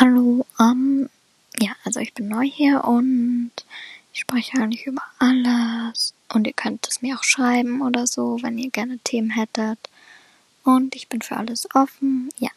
Hallo, ähm, ja, also ich bin neu hier und ich spreche eigentlich über alles. Und ihr könnt es mir auch schreiben oder so, wenn ihr gerne Themen hättet. Und ich bin für alles offen. Ja,